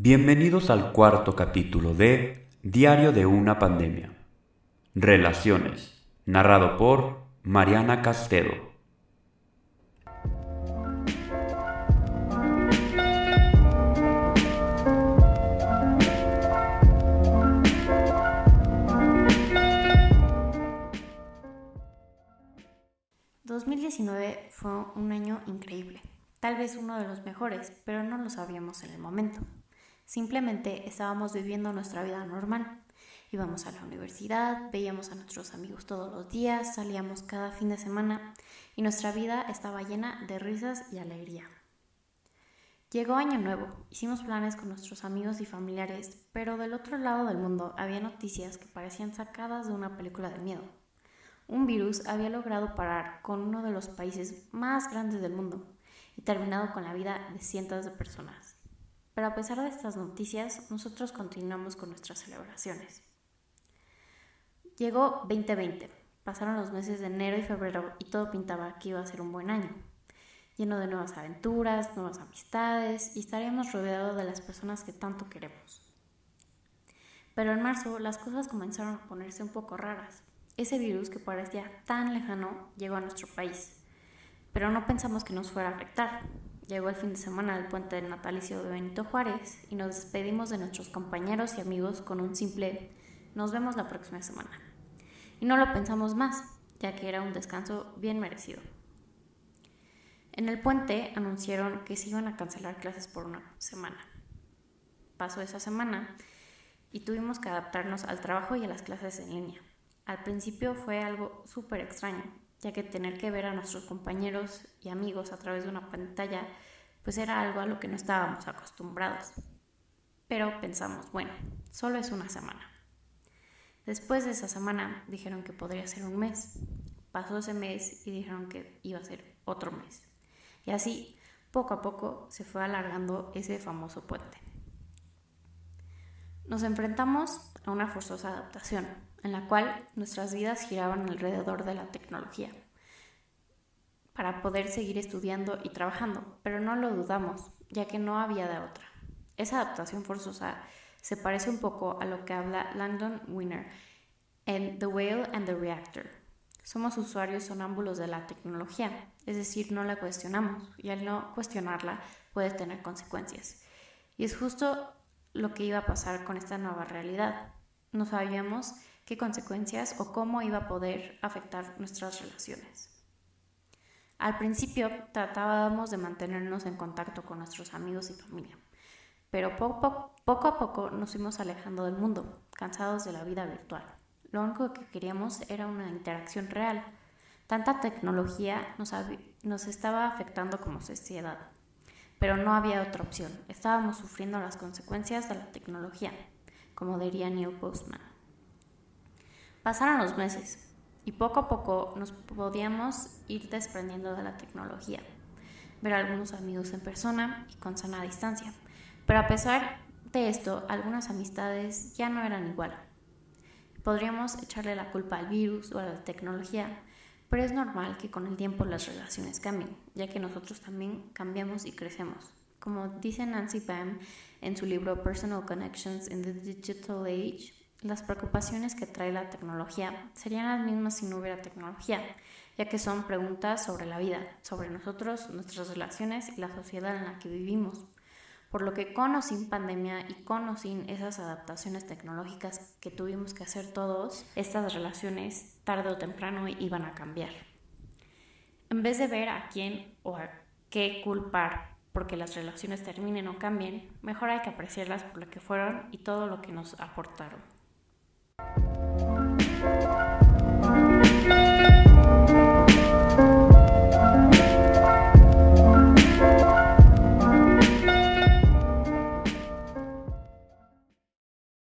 Bienvenidos al cuarto capítulo de Diario de una pandemia. Relaciones, narrado por Mariana Castedo. ...2019 fue un año increíble, tal vez uno de los mejores, pero no lo sabíamos en el momento. Simplemente estábamos viviendo nuestra vida normal. Íbamos a la universidad, veíamos a nuestros amigos todos los días, salíamos cada fin de semana y nuestra vida estaba llena de risas y alegría. Llegó Año Nuevo, hicimos planes con nuestros amigos y familiares, pero del otro lado del mundo había noticias que parecían sacadas de una película de miedo. Un virus había logrado parar con uno de los países más grandes del mundo y terminado con la vida de cientos de personas. Pero a pesar de estas noticias, nosotros continuamos con nuestras celebraciones. Llegó 2020, pasaron los meses de enero y febrero y todo pintaba que iba a ser un buen año, lleno de nuevas aventuras, nuevas amistades y estaríamos rodeados de las personas que tanto queremos. Pero en marzo las cosas comenzaron a ponerse un poco raras. Ese virus que parecía tan lejano llegó a nuestro país, pero no pensamos que nos fuera a afectar. Llegó el fin de semana del puente del natalicio de Benito Juárez y nos despedimos de nuestros compañeros y amigos con un simple nos vemos la próxima semana. Y no lo pensamos más, ya que era un descanso bien merecido. En el puente anunciaron que se iban a cancelar clases por una semana. Pasó esa semana y tuvimos que adaptarnos al trabajo y a las clases en línea. Al principio fue algo súper extraño, ya que tener que ver a nuestros compañeros y amigos a través de una pantalla pues era algo a lo que no estábamos acostumbrados. Pero pensamos, bueno, solo es una semana. Después de esa semana dijeron que podría ser un mes. Pasó ese mes y dijeron que iba a ser otro mes. Y así, poco a poco, se fue alargando ese famoso puente. Nos enfrentamos a una forzosa adaptación, en la cual nuestras vidas giraban alrededor de la tecnología para poder seguir estudiando y trabajando, pero no lo dudamos, ya que no había de otra. Esa adaptación forzosa se parece un poco a lo que habla Langdon Winner en The Whale and the Reactor. Somos usuarios sonámbulos de la tecnología, es decir, no la cuestionamos y al no cuestionarla puede tener consecuencias. Y es justo lo que iba a pasar con esta nueva realidad. No sabíamos qué consecuencias o cómo iba a poder afectar nuestras relaciones. Al principio tratábamos de mantenernos en contacto con nuestros amigos y familia, pero poco, a poco nos fuimos alejando del mundo, cansados de la vida virtual. Lo único que queríamos era una interacción real. Tanta tecnología nos, nos estaba afectando como sociedad, pero no había otra opción. Estábamos sufriendo las consecuencias de la tecnología, como diría Neil Postman. Pasaron los meses y poco a poco nos podíamos ir desprendiendo de la tecnología, ver a algunos amigos en persona y con sana distancia. Pero a pesar de esto, algunas amistades ya no eran igual. Podríamos echarle la culpa al virus o a la tecnología, pero es normal que con el tiempo las relaciones cambien, ya que nosotros también cambiamos y crecemos. Como dice Nancy Pam en su libro Personal Connections in the Digital Age, las preocupaciones que trae la tecnología serían las mismas si no hubiera tecnología, ya que son preguntas sobre la vida, sobre nosotros, nuestras relaciones y la sociedad en la que vivimos. Por lo que con o sin pandemia y con o sin esas adaptaciones tecnológicas que tuvimos que hacer todos, estas relaciones tarde o temprano iban a cambiar. En vez de ver a quién o a qué culpar porque las relaciones terminen o cambien, mejor hay que apreciarlas por lo que fueron y todo lo que nos aportaron.